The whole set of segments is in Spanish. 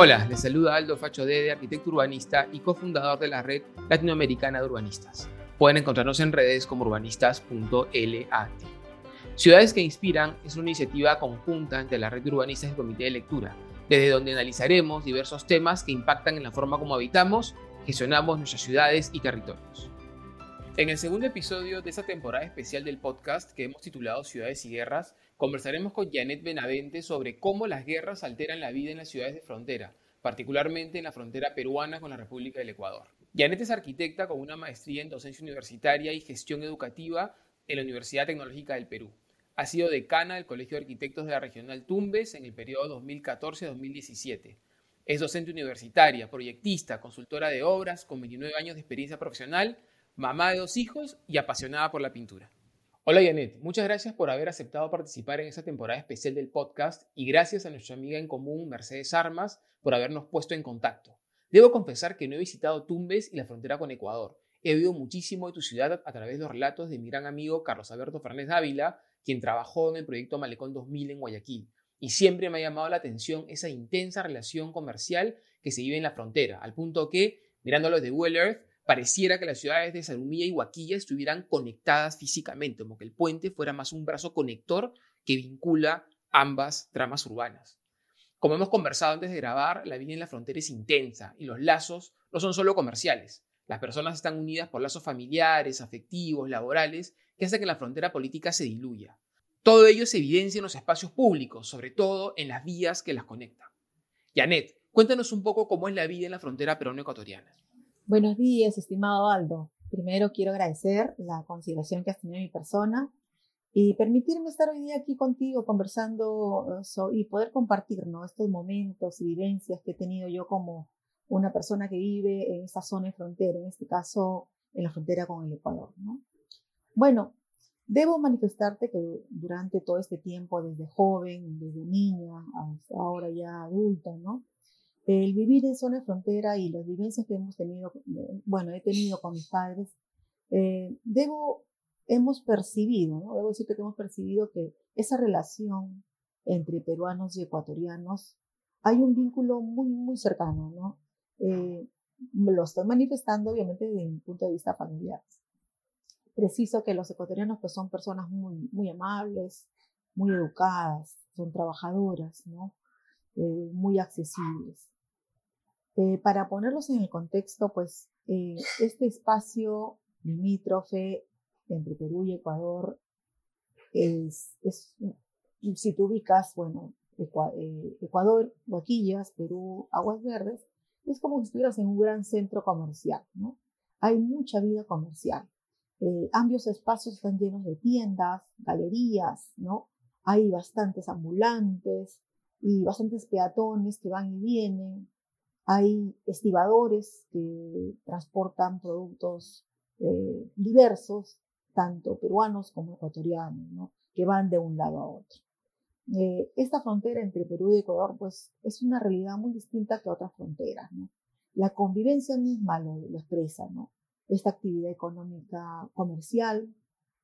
Hola, les saluda Aldo Facho Dede, arquitecto urbanista y cofundador de la red latinoamericana de urbanistas. Pueden encontrarnos en redes como urbanistas.lat. Ciudades que Inspiran es una iniciativa conjunta entre la red de urbanistas y el Comité de Lectura, desde donde analizaremos diversos temas que impactan en la forma como habitamos, gestionamos nuestras ciudades y territorios. En el segundo episodio de esta temporada especial del podcast que hemos titulado Ciudades y Guerras, conversaremos con Janet Benavente sobre cómo las guerras alteran la vida en las ciudades de frontera, particularmente en la frontera peruana con la República del Ecuador. Janet es arquitecta con una maestría en docencia universitaria y gestión educativa en la Universidad Tecnológica del Perú. Ha sido decana del Colegio de Arquitectos de la Regional Tumbes en el periodo 2014-2017. Es docente universitaria, proyectista, consultora de obras, con 29 años de experiencia profesional mamá de dos hijos y apasionada por la pintura. Hola Janet, muchas gracias por haber aceptado participar en esta temporada especial del podcast y gracias a nuestra amiga en común Mercedes Armas por habernos puesto en contacto. Debo confesar que no he visitado Tumbes y la frontera con Ecuador. He oído muchísimo de tu ciudad a través de los relatos de mi gran amigo Carlos Alberto Fernández Ávila, quien trabajó en el proyecto Malecón 2000 en Guayaquil. Y siempre me ha llamado la atención esa intensa relación comercial que se vive en la frontera, al punto que, mirándolo de Google Earth, pareciera que las ciudades de Salumilla y Huaquilla estuvieran conectadas físicamente, como que el puente fuera más un brazo conector que vincula ambas tramas urbanas. Como hemos conversado antes de grabar, la vida en la frontera es intensa y los lazos no son solo comerciales. Las personas están unidas por lazos familiares, afectivos, laborales, que hacen que la frontera política se diluya. Todo ello se evidencia en los espacios públicos, sobre todo en las vías que las conectan. Janet, cuéntanos un poco cómo es la vida en la frontera peruano-ecuatoriana. Buenos días, estimado Aldo. Primero quiero agradecer la consideración que has tenido en mi persona y permitirme estar hoy día aquí contigo conversando eh, y poder compartir estos momentos y vivencias que he tenido yo como una persona que vive en esta zona de frontera, en este caso en la frontera con el Ecuador. Bueno, debo manifestarte que durante todo este tiempo, desde joven, desde niña, hasta ahora ya adulta, ¿no? El vivir en zona frontera y las vivencias que hemos tenido, bueno, he tenido con mis padres, eh, debo, hemos percibido, ¿no? debo decir que hemos percibido que esa relación entre peruanos y ecuatorianos hay un vínculo muy, muy cercano, ¿no? Eh, lo estoy manifestando obviamente desde mi punto de vista familiar. Preciso que los ecuatorianos pues son personas muy, muy amables, muy educadas, son trabajadoras, ¿no? Eh, muy accesibles. Eh, para ponerlos en el contexto, pues eh, este espacio limítrofe entre Perú y Ecuador es, si tú ubicas, bueno, eh, Ecuador, Boquillas, Perú, Aguas Verdes, es como si estuvieras en un gran centro comercial, ¿no? Hay mucha vida comercial. ambos espacios están llenos de tiendas, galerías, ¿no? Hay bastantes ambulantes y bastantes peatones que van y vienen. Hay estibadores que transportan productos eh, diversos, tanto peruanos como ecuatorianos, que van de un lado a otro. Eh, esta frontera entre Perú y Ecuador, pues, es una realidad muy distinta que otras fronteras. La convivencia misma lo, expresa, ¿no? Esta actividad económica comercial,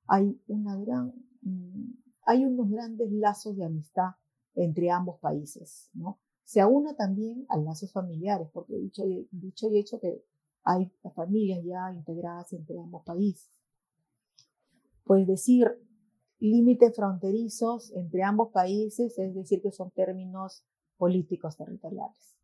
hay, una gran, mm, hay unos grandes lazos de amistad entre ambos países, ¿no? Se aúna también a lazos familiares, porque dicho, dicho y hecho que hay familias ya integradas entre ambos países. Pues decir límites fronterizos entre ambos países, es decir, que son términos políticos territoriales.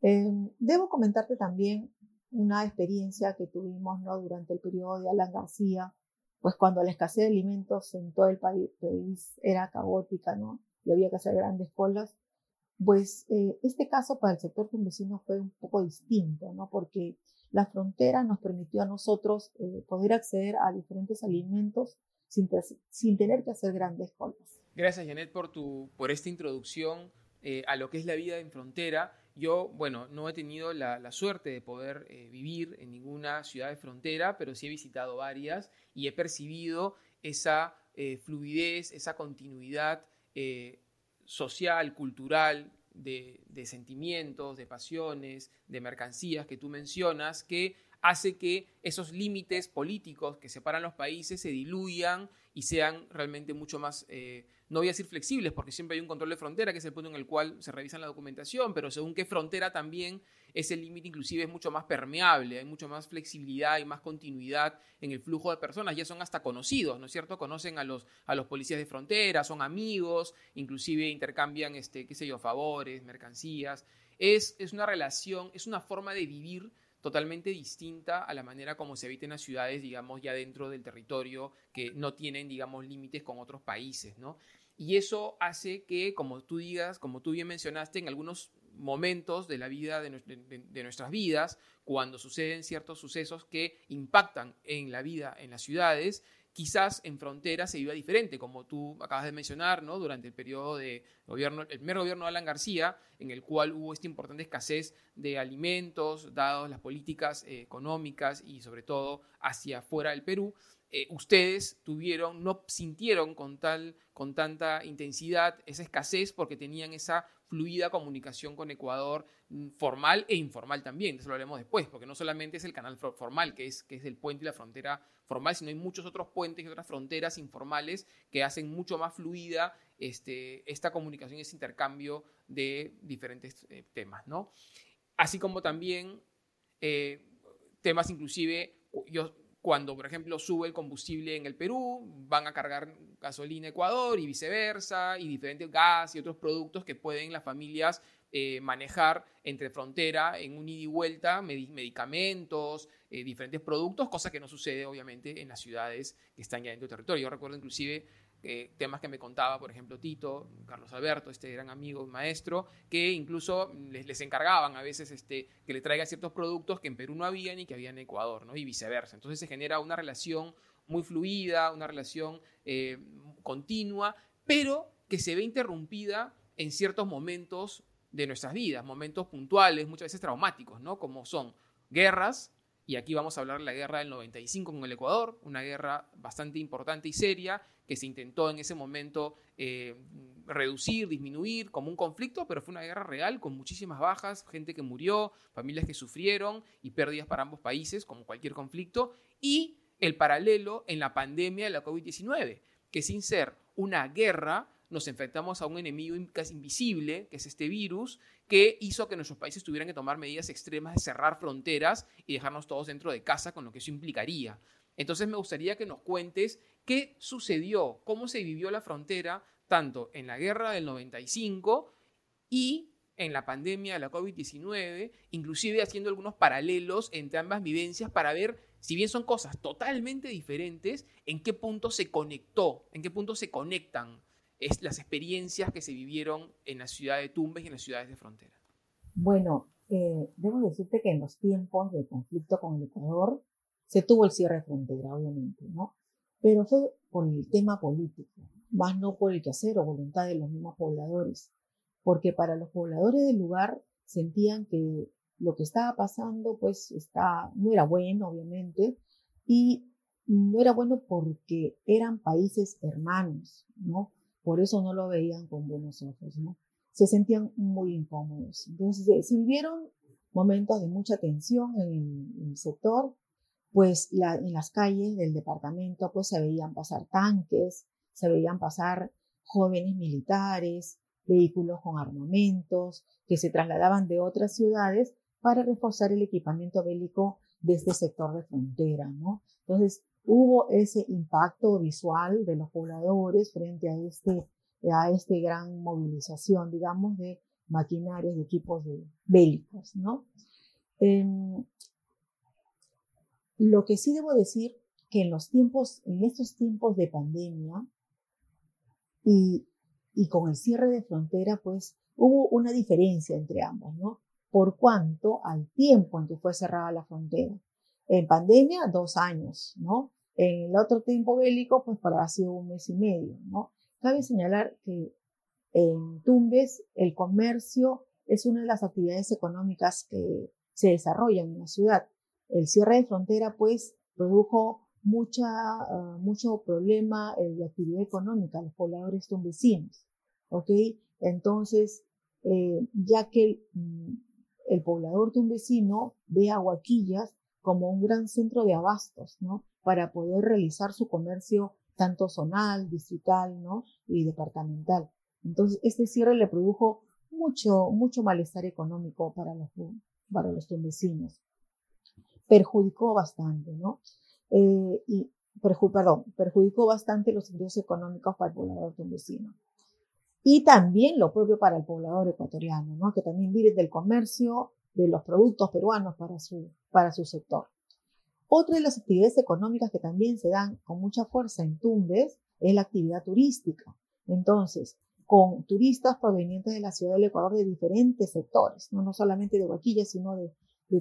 Em, debo comentarte también una experiencia que tuvimos ¿no? durante el periodo de Alan García, pues cuando la escasez de alimentos en todo el país, país era caótica, ¿no? Y había que hacer grandes colas pues eh, este caso para el sector campesino fue un poco distinto, ¿no? Porque la frontera nos permitió a nosotros eh, poder acceder a diferentes alimentos sin, sin, tener que hacer grandes colas. Gracias, Janet, por, tu, por esta introducción eh, a lo que es la vida en frontera. Yo, bueno, no he tenido la, la suerte de poder vivir en ninguna ciudad de frontera, pero sí he visitado varias y he percibido esa fluidez, esa continuidad social, cultural, de, sentimientos, de pasiones, de mercancías que tú mencionas, que hace que esos límites políticos que separan los países se diluyan y sean realmente mucho más, eh, no voy a decir flexibles, porque siempre hay un control de frontera, que es el punto en el cual se revisa la documentación, pero según qué frontera también ese límite inclusive es mucho más permeable, hay mucho más flexibilidad y más continuidad en el flujo de personas, ya son hasta conocidos, ¿no es cierto? Conocen a los, a los policías de frontera, son amigos, inclusive intercambian, este, qué sé yo, favores, mercancías. Es, es una relación, es una forma de vivir totalmente distinta a la manera como se habita en las ciudades, digamos, ya dentro del territorio, que no tienen, digamos, límites con otros países, ¿no? Y eso hace que, como tú digas, como tú bien mencionaste, en algunos momentos de la vida de, nuestras vidas, cuando suceden ciertos sucesos que impactan en la vida en las ciudades, quizás en fronteras se viva diferente, como tú acabas de mencionar, ¿no? Durante el periodo de gobierno, el primer gobierno de Alan García, en el cual hubo esta importante escasez de alimentos, dadas las políticas eh, económicas y sobre todo hacia afuera del Perú, eh, ustedes tuvieron, no sintieron con, tal, con tanta intensidad esa escasez porque tenían esa fluida comunicación con Ecuador mm, formal e informal también, eso lo haremos después, porque no solamente es el canal formal, que es, que es el puente y la frontera formal, sino hay muchos otros puentes y otras fronteras informales que hacen mucho más fluida este, esta comunicación y ese intercambio de diferentes eh, temas, ¿no? Así como también eh, temas inclusive, yo cuando, por ejemplo, sube el combustible en el Perú, van a cargar gasolina Ecuador y viceversa, y diferentes gas y otros productos que pueden las familias eh, manejar entre frontera en un ida y vuelta, medicamentos, eh, diferentes productos, cosa que no sucede obviamente en las ciudades que están ya dentro del territorio. Yo recuerdo inclusive eh, temas que me contaba, por ejemplo, Tito, Carlos Alberto, este gran amigo, maestro, que incluso les, encargaban a veces este, que le traiga ciertos productos que en Perú no habían y que había en Ecuador, ¿no? y viceversa. Entonces se genera una relación muy fluida, una relación eh, continua, pero que se ve interrumpida en ciertos momentos de nuestras vidas, momentos puntuales, muchas veces traumáticos, ¿no? como son guerras, y aquí vamos a hablar de la guerra del 95 con el Ecuador, una guerra bastante importante y seria que se intentó en ese momento eh, reducir, disminuir como un conflicto, pero fue una guerra real con muchísimas bajas, gente que murió, familias que sufrieron y pérdidas para ambos países, como cualquier conflicto, y el paralelo en la pandemia de la COVID-19, que sin ser una guerra, nos enfrentamos a un enemigo casi invisible, que es este virus, que hizo que nuestros países tuvieran que tomar medidas extremas de cerrar fronteras y dejarnos todos dentro de casa, con lo que eso implicaría. Entonces me gustaría que nos cuentes qué sucedió, cómo se vivió la frontera, tanto en la guerra del 95 y en la pandemia de la COVID-19, inclusive haciendo algunos paralelos entre ambas vivencias para ver, si bien son cosas totalmente diferentes, en qué punto se conectó, en qué punto se conectan es las experiencias que se vivieron en la ciudad de Tumbes y en las ciudades de frontera. Bueno, eh, debo decirte que en los tiempos de conflicto con el Ecuador se tuvo el cierre de frontera, obviamente, ¿no? Pero fue por el tema político, más no por el quehacer o voluntad de los mismos pobladores, porque para los pobladores del lugar sentían que lo que estaba pasando, pues, está, no era bueno, obviamente, y no era bueno porque eran países hermanos, ¿no? Por eso no lo veían con buenos ojos, ¿no? Se sentían muy incómodos. Entonces, se vivieron momentos de mucha tensión en, el sector, pues en las calles del departamento pues se veían pasar tanques, se veían pasar jóvenes militares, vehículos con armamentos que se trasladaban de otras ciudades para reforzar el equipamiento bélico de este sector de frontera, ¿no? Entonces, hubo ese impacto visual de los pobladores frente a este, a este gran movilización, digamos, de maquinarias, de equipos de, bélicos, ¿no? Lo que sí debo decir que en los tiempos, en estos tiempos de pandemia y, con el cierre de frontera, pues hubo una diferencia entre ambos, ¿no? Por cuanto al tiempo en que fue cerrada la frontera. En pandemia, dos años, ¿no? En el otro tiempo bélico, pues para ha sido un mes y medio, ¿no? Cabe señalar que en Tumbes el comercio es una de las actividades económicas que se desarrollan en la ciudad. El cierre de frontera, pues, produjo mucha, uh, mucho problema eh, de actividad económica los pobladores tumbesinos, ¿ok? Entonces, eh, ya que el, mm, poblador tumbesino ve a Huaquillas como un gran centro de abastos, ¿no? Para poder realizar su comercio tanto zonal, distrital, ¿no? y departamental. Entonces, este cierre le produjo mucho, mucho malestar económico para los, para los vecinos. Perjudicó bastante, ¿no? Eh, y, perdón, perjudicó bastante los ingresos económicos para el poblador tumbesino. Y también lo propio para el poblador ecuatoriano, ¿no? Que también vive del comercio de los productos peruanos para su, para su sector. Otra de las actividades económicas que también se dan con mucha fuerza en Tumbes es la actividad turística. Entonces, con turistas provenientes de la ciudad del Ecuador de diferentes sectores, no, no solamente de Huaquilla, sino de,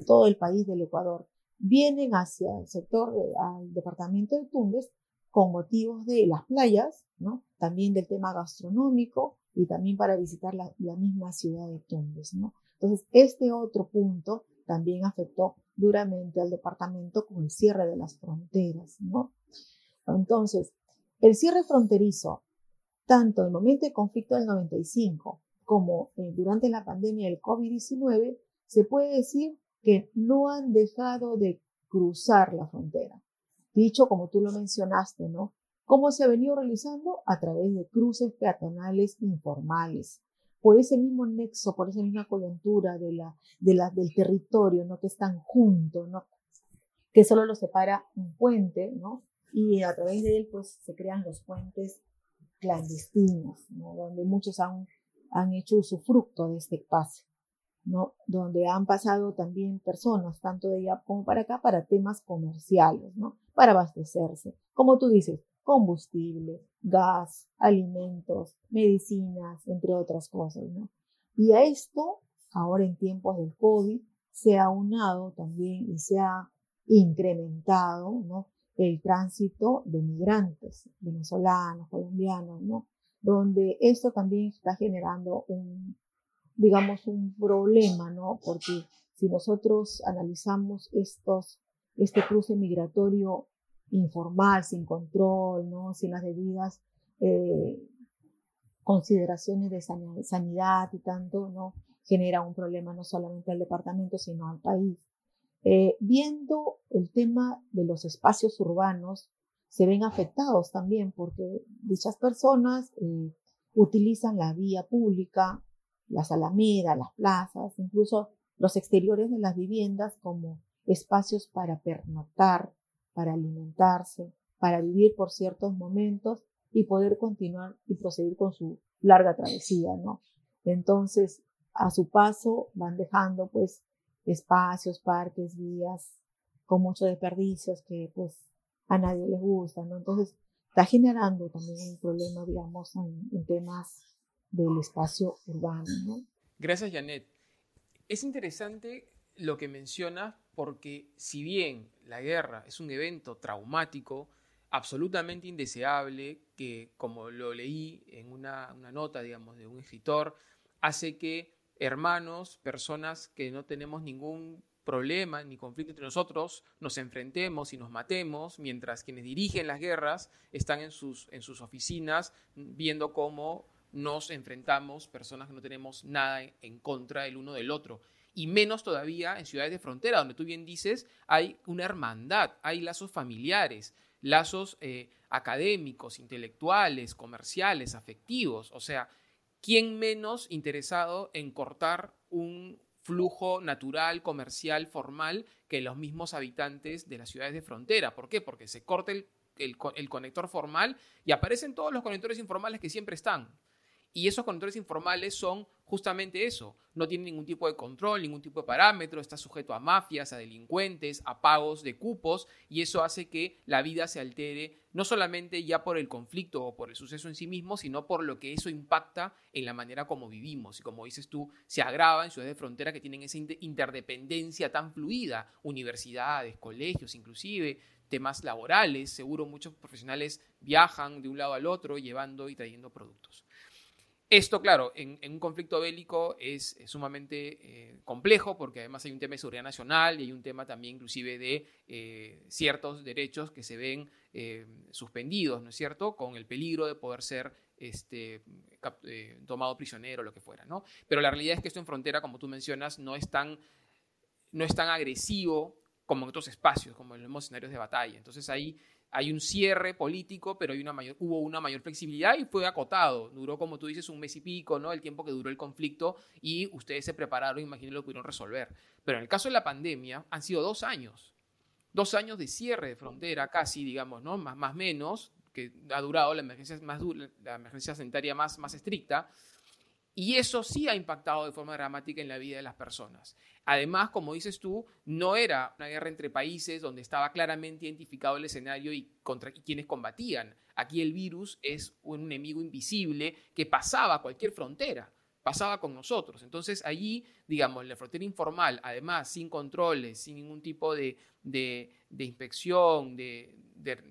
todo el país del Ecuador, vienen hacia el sector, al departamento de Tumbes, con motivos de las playas, ¿no? también del tema gastronómico y también para visitar la, la misma ciudad de Tumbes. ¿no? Entonces, este otro punto también afectó duramente al departamento con el cierre de las fronteras, ¿no? Entonces, el cierre fronterizo, tanto en el momento de conflicto del 95 como eh, durante la pandemia del COVID-19, se puede decir que no han dejado de cruzar la frontera. Dicho como tú lo mencionaste, ¿no? ¿Cómo se ha venido realizando? A través de cruces peatonales informales, por ese mismo nexo, por esa misma coyuntura de la, de la, del territorio, ¿no? Que están juntos, ¿no? Que solo los separa un puente, ¿no? Y a través de él, pues, se crean los puentes clandestinos, ¿no? Donde muchos han, han hecho usufructo de este espacio, ¿no? Donde han pasado también personas, tanto de allá como para acá, para temas comerciales, ¿no? Para abastecerse. Como tú dices, combustible, gas, alimentos, medicinas, entre otras cosas, ¿no? Y a esto, ahora en tiempos del COVID, se ha unado también y se ha incrementado, ¿no? El tránsito de migrantes, venezolanos, colombianos, ¿no? Donde esto también está generando un, digamos, un problema, ¿no? Porque si nosotros analizamos estos, este cruce migratorio informal, sin control, ¿no? sin las debidas eh, consideraciones de sanidad y tanto, ¿no? genera un problema no solamente al departamento, sino al país. Eh, viendo el tema de los espacios urbanos, se ven afectados también porque dichas personas eh, utilizan la vía pública, las alamedas, las plazas, incluso los exteriores de las viviendas como espacios para pernoctar, para alimentarse, para vivir por ciertos momentos y poder continuar y proseguir con su larga travesía, ¿no? Entonces, a su paso van dejando pues espacios, parques, vías con muchos desperdicios que pues a nadie les gusta, ¿no? Entonces, está generando también un problema, digamos, en, en temas del espacio urbano, ¿no? Gracias, Janet. Es interesante lo que mencionas porque si bien la guerra es un evento traumático, absolutamente indeseable, que como lo leí en una, nota, digamos, de un escritor, hace que hermanos, personas que no tenemos ningún problema ni conflicto entre nosotros, nos enfrentemos y nos matemos, mientras quienes dirigen las guerras están en sus oficinas viendo cómo nos enfrentamos, personas que no tenemos nada en contra el uno del otro y menos todavía en ciudades de frontera, donde tú bien dices, hay una hermandad, hay lazos familiares, lazos eh, académicos, intelectuales, comerciales, afectivos. O sea, ¿quién menos interesado en cortar un flujo natural, comercial, formal, que los mismos habitantes de las ciudades de frontera? ¿Por qué? Porque se corta el, el conector formal y aparecen todos los conectores informales que siempre están. Y esos conectores informales son justamente eso. No tienen ningún tipo de control, ningún tipo de parámetro, está sujeto a mafias, a delincuentes, a pagos de cupos, y eso hace que la vida se altere no solamente ya por el conflicto o por el suceso en sí mismo, sino por lo que eso impacta en la manera como vivimos. Y como dices tú, se agrava en ciudades de frontera que tienen esa interdependencia tan fluida, universidades, colegios, inclusive temas laborales, seguro muchos profesionales viajan de un lado al otro llevando y trayendo productos. Esto, claro, en, un conflicto bélico es, sumamente eh, complejo porque además hay un tema de seguridad nacional y hay un tema también inclusive de eh, ciertos derechos que se ven eh, suspendidos, ¿no es cierto?, con el peligro de poder ser este, tomado prisionero o lo que fuera, ¿no? Pero la realidad es que esto en frontera, como tú mencionas, no es tan, no es tan agresivo como en otros espacios, como en los escenarios de batalla. Entonces ahí hay un cierre político, pero hubo una mayor flexibilidad y fue acotado. Duró, como tú dices, un mes y pico, ¿no? El tiempo que duró el conflicto y ustedes se prepararon, imagínense, lo pudieron resolver. Pero en el caso de la pandemia, han sido dos años. Dos años de cierre de frontera, casi, digamos, ¿no? Más o menos, que ha durado la emergencia, más, la emergencia sanitaria más, más estricta. Y eso sí ha impactado de forma dramática en la vida de las personas. Además, como dices tú, no era una guerra entre países donde estaba claramente identificado el escenario y contra quienes combatían. Aquí el virus es un enemigo invisible que pasaba cualquier frontera, pasaba con nosotros. Entonces allí, digamos, la frontera informal, además, sin controles, sin ningún tipo de, inspección, de,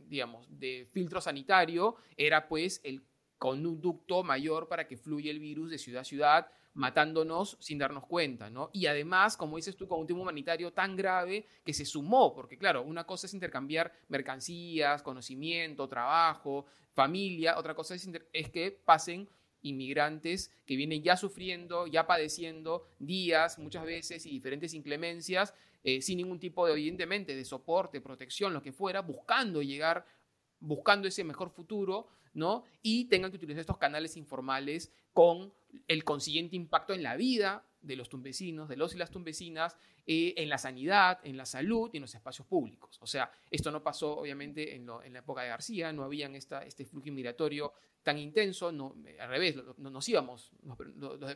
digamos, de filtro sanitario, era pues el conducto mayor para que fluya el virus de ciudad a ciudad matándonos sin darnos cuenta, ¿no? Y además, como dices tú, con un tema humanitario tan grave que se sumó, porque claro, una cosa es intercambiar mercancías, conocimiento, trabajo, familia, otra cosa es, es que pasen inmigrantes que vienen ya sufriendo, ya padeciendo días muchas veces y diferentes inclemencias, eh, sin ningún tipo de, evidentemente, de soporte, protección, lo que fuera, buscando llegar, buscando ese mejor futuro, ¿no? Y tengan que utilizar estos canales informales con el consiguiente impacto en la vida de los tumbesinos, de los y las tumbesinas, eh, en la sanidad, en la salud y en los espacios públicos. O sea, esto no pasó obviamente en, la época de García, no había esta, este flujo migratorio tan intenso, no, al revés, no, nos íbamos,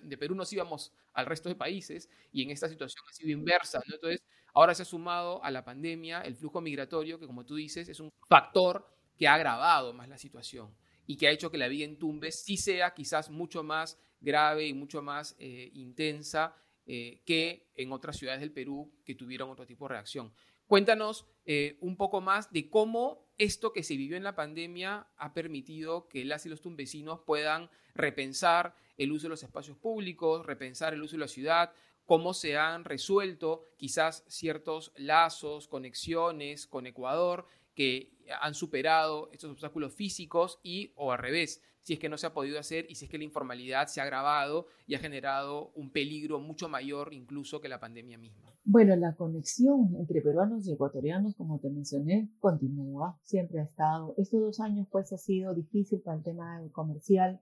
de Perú nos íbamos al resto de países y en esta situación ha sido inversa. Entonces, ahora se ha sumado a la pandemia el flujo migratorio, que como tú dices, es un factor que ha agravado más la situación y que ha hecho que la vida en Tumbes sí sea quizás mucho más grave y mucho más eh, intensa eh, que en otras ciudades del Perú que tuvieron otro tipo de reacción. Cuéntanos eh, un poco más de cómo esto que se vivió en la pandemia ha permitido que las y los tumbesinos puedan repensar el uso de los espacios públicos, repensar el uso de la ciudad, cómo se han resuelto quizás ciertos lazos, conexiones con Ecuador que han superado estos obstáculos físicos y, o al revés, si es que no se ha podido hacer y si es que la informalidad se ha agravado y ha generado un peligro mucho mayor incluso que la pandemia misma. Bueno, la conexión entre peruanos y ecuatorianos, como te mencioné, continúa, siempre ha estado. Estos dos años pues ha sido difícil para el tema comercial,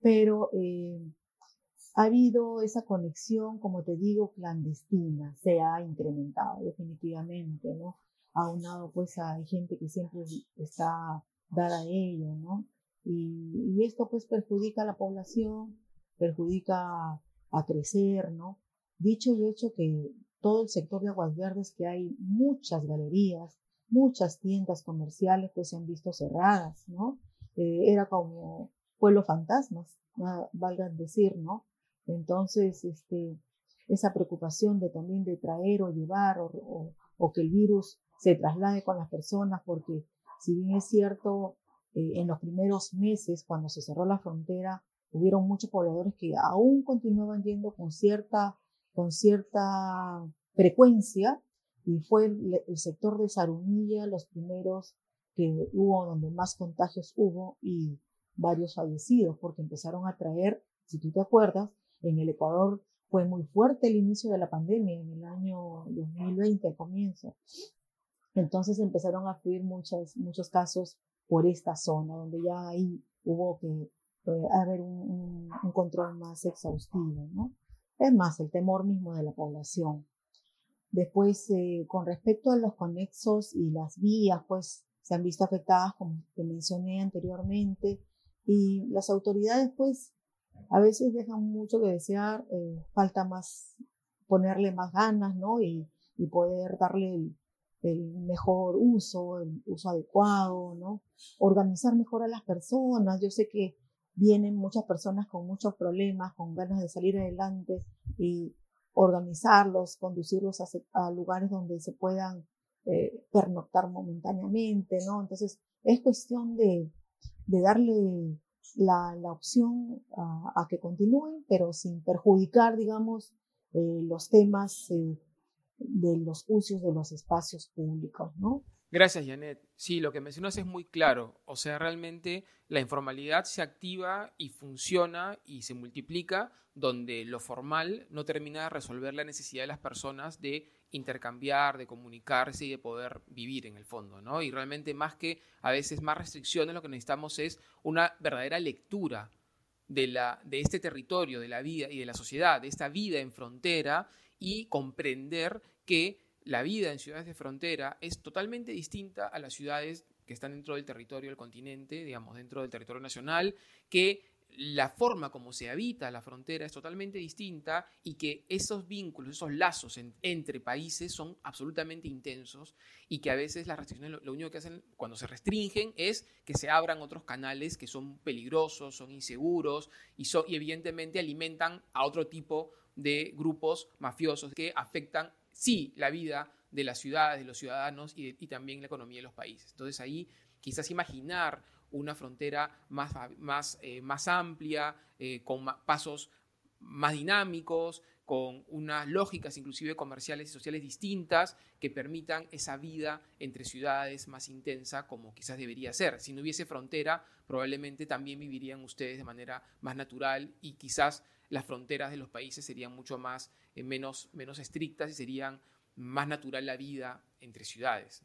pero eh, ha habido esa conexión, como te digo, clandestina, se ha incrementado definitivamente, ¿no? Aunado pues hay gente que siempre está dada a ello, ¿no? Y, esto pues perjudica a la población, perjudica a, crecer, ¿no? Dicho y hecho que todo el sector de aguas verdes, que hay muchas galerías, muchas tiendas comerciales pues se han visto cerradas, ¿no? Eh, era como pueblo fantasmas, valga decir, ¿no? Entonces, este, esa preocupación de también de traer o llevar o que el virus se traslade con las personas, porque si bien es cierto, eh, en los primeros meses, cuando se cerró la frontera, hubieron muchos pobladores que aún continuaban yendo con cierta, con cierta frecuencia, y fue el, sector de Sarumilla los primeros que hubo, donde más contagios hubo y varios fallecidos, porque empezaron a traer, si tú te acuerdas, en el Ecuador fue muy fuerte el inicio de la pandemia, en el año 2020 al comienzo, entonces empezaron a fluir muchos, muchos casos por esta zona, donde ya ahí hubo que eh, haber un, control más exhaustivo, ¿no? Es más, el temor mismo de la población. Después, eh, con respecto a los conexos y las vías, pues se han visto afectadas, como te mencioné anteriormente, y las autoridades, pues, a veces dejan mucho que desear, eh, falta más, ponerle más ganas, ¿no? Y, y poder darle el mejor uso, el uso adecuado, ¿no? Organizar mejor a las personas. Yo sé que vienen muchas personas con muchos problemas, con ganas de salir adelante y organizarlos, conducirlos a, lugares donde se puedan eh, pernoctar momentáneamente, ¿no? Entonces, es cuestión de, de darle la, la opción a, que continúen, pero sin perjudicar, digamos, eh, los temas eh, de los usos de los espacios públicos, ¿no? Gracias, Janet. Sí, lo que mencionas es muy claro. O sea, realmente la informalidad se activa y funciona y se multiplica donde lo formal no termina de resolver la necesidad de las personas de intercambiar, de comunicarse y de poder vivir en el fondo, ¿no? Y realmente más que a veces más restricciones, lo que necesitamos es una verdadera lectura de, la, de este territorio, de la vida y de la sociedad, de esta vida en frontera y comprender que la vida en ciudades de frontera es totalmente distinta a las ciudades que están dentro del territorio del continente, digamos, dentro del territorio nacional, que la forma como se habita la frontera es totalmente distinta y que esos vínculos, esos lazos entre países son absolutamente intensos y que a veces las restricciones lo, único que hacen cuando se restringen es que se abran otros canales que son peligrosos, son inseguros y, son, y evidentemente alimentan a otro tipo de grupos mafiosos que afectan sí la vida de las ciudades, de los ciudadanos y, también la economía de los países. Entonces ahí quizás imaginar una frontera más, más, eh, más amplia, eh, con pasos más dinámicos, con unas lógicas inclusive comerciales y sociales distintas que permitan esa vida entre ciudades más intensa como quizás debería ser. Si no hubiese frontera, probablemente también vivirían ustedes de manera más natural y quizás las fronteras de los países serían mucho más eh, menos, menos estrictas y serían más natural la vida entre ciudades.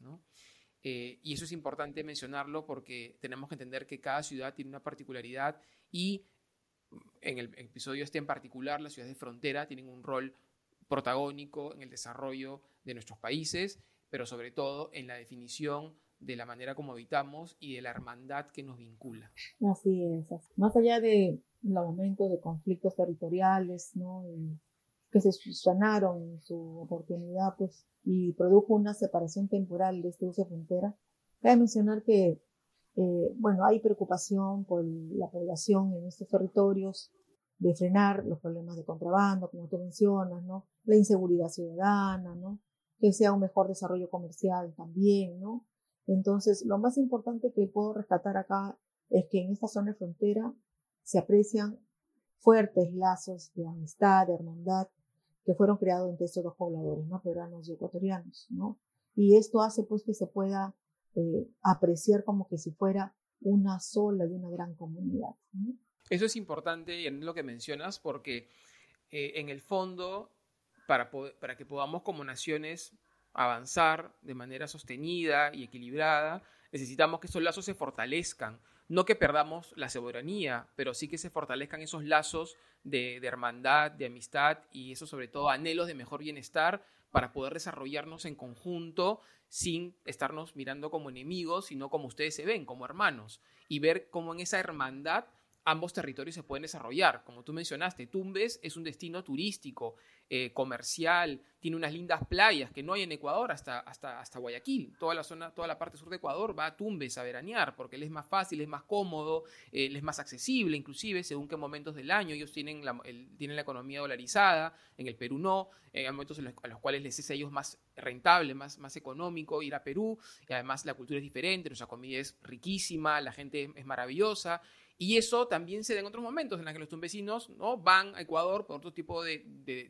Eh, y eso es importante mencionarlo porque tenemos que entender que cada ciudad tiene una particularidad y en el episodio este en particular, las ciudades de frontera tienen un rol protagónico en el desarrollo de nuestros países, pero sobre todo en la definición de la manera como habitamos y de la hermandad que nos vincula. Así es. Más allá de los momentos de conflictos territoriales, ¿no? que se subsanaron en su oportunidad, pues, y produjo una separación temporal de este uso de frontera. Cabe mencionar que, eh, bueno, hay preocupación por la población en estos territorios de frenar los problemas de contrabando, como tú mencionas, ¿no? La inseguridad ciudadana, ¿no? Que sea un mejor desarrollo comercial también, ¿no? Entonces, lo más importante que puedo rescatar acá es que en esta zona frontera se aprecian fuertes lazos de amistad, de hermandad, que fueron creados entre estos dos pobladores, ¿no? Peruanos y ecuatorianos, ¿no? Y esto hace pues que se pueda eh, apreciar como que si fuera una sola y una gran comunidad. Eso es importante en lo que mencionas porque eh, en el fondo, para, para que podamos como naciones avanzar de manera sostenida y equilibrada, necesitamos que esos lazos se fortalezcan. No que perdamos la soberanía, pero sí que se fortalezcan esos lazos de, hermandad, de amistad y eso sobre todo anhelos de mejor bienestar para poder desarrollarnos en conjunto sin estarnos mirando como enemigos, sino como ustedes se ven, como hermanos, y ver cómo en esa hermandad ambos territorios se pueden desarrollar. Como tú mencionaste, Tumbes es un destino turístico, eh, comercial, tiene unas lindas playas que no hay en Ecuador hasta, hasta, hasta Guayaquil. Toda la zona, toda la parte sur de Ecuador va a Tumbes a veranear porque les es más fácil, es más cómodo, eh, es más accesible, inclusive según qué momentos del año. Ellos tienen la, tienen la economía dolarizada, en el Perú no. Eh, hay momentos a los cuales les es a ellos más rentable, más, más económico ir a Perú. Y además la cultura es diferente, nuestra comida es riquísima, la gente es maravillosa. Y eso también se da en otros momentos en los que los tumbesinos ¿no? van a Ecuador por otro tipo de,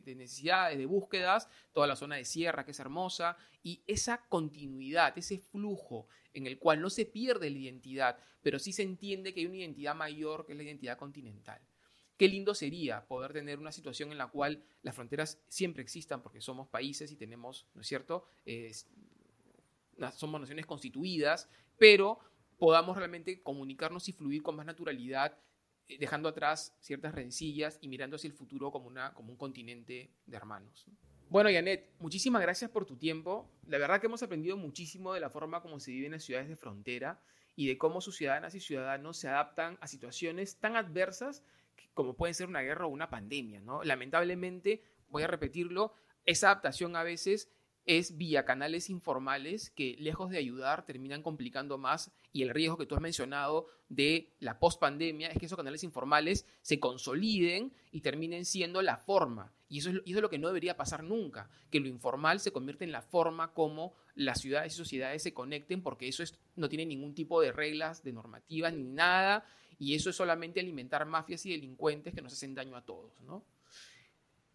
necesidades, de búsquedas, toda la zona de sierra que es hermosa, y esa continuidad, ese flujo en el cual no se pierde la identidad, pero sí se entiende que hay una identidad mayor que es la identidad continental. Qué lindo sería poder tener una situación en la cual las fronteras siempre existan porque somos países y tenemos, ¿no es cierto? somos naciones constituidas, pero podamos realmente comunicarnos y fluir con más naturalidad, eh, dejando atrás ciertas rencillas y mirando hacia el futuro como, un continente de hermanos. Bueno, Janet, muchísimas gracias por tu tiempo. La verdad que hemos aprendido muchísimo de la forma como se vive las ciudades de frontera y de cómo sus ciudadanas y ciudadanos se adaptan a situaciones tan adversas como pueden ser una guerra o una pandemia. ¿no? Lamentablemente, voy a repetirlo, esa adaptación a veces es vía canales informales que lejos de ayudar terminan complicando más y el riesgo que tú has mencionado de la post-pandemia es que esos canales informales se consoliden y terminen siendo la forma. Y eso, es, eso es lo que no debería pasar nunca, que lo informal se convierta en la forma como las ciudades y sociedades se conecten porque eso no tiene ningún tipo de reglas, de normativas ni nada y eso es solamente alimentar mafias y delincuentes que nos hacen daño a todos, ¿no?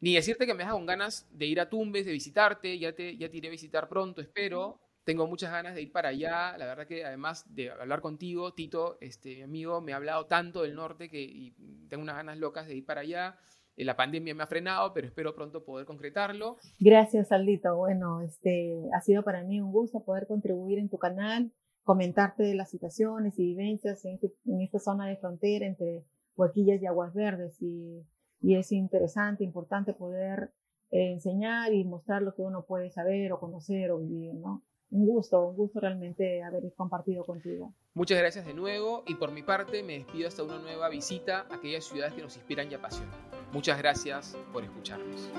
Ni decirte que me dejas con ganas de ir a Tumbes, de visitarte, ya te, ya te iré a visitar pronto, espero. tengo muchas ganas de ir para allá. La verdad que además de hablar contigo, Tito, este, mi amigo, me ha hablado tanto del norte que tengo unas ganas locas de ir para allá. Eh, la pandemia me ha frenado, pero espero pronto poder concretarlo. Gracias, Aldito. Bueno, este, ha sido para mí un gusto poder contribuir en tu canal, comentarte las situaciones y vivencias en, este, en esta zona de frontera entre Huaquillas y Aguas Verdes. Y, y es interesante, importante poder eh, enseñar y mostrar lo que uno puede saber o conocer o vivir, ¿no? Un gusto, un gusto realmente haber compartido contigo. Muchas gracias de nuevo y por mi parte me despido hasta una nueva visita a aquellas ciudades que nos inspiran y apasionan. Muchas gracias por escucharnos.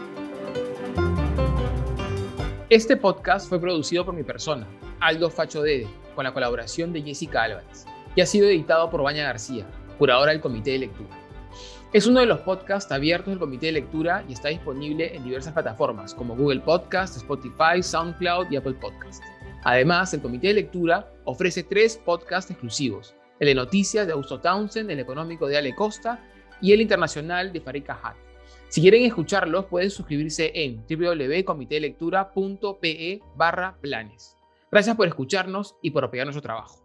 Este podcast fue producido por mi persona, Aldo Facho Dede, con la colaboración de Jessica Álvarez, y ha sido editado por Baña García, curadora del Comité de Lectura. Es uno de los podcasts abiertos del Comité de Lectura y está disponible en diversas plataformas como Google Podcast, Spotify, SoundCloud y Apple Podcast. Además, el Comité de Lectura ofrece tres podcasts exclusivos, el de noticias de Augusto Townsend, el económico de Ale Costa y el internacional de Farid Hat. Si quieren escucharlos, pueden suscribirse en www.comitelectura.pe barra planes. Gracias por escucharnos y por apoyar nuestro trabajo.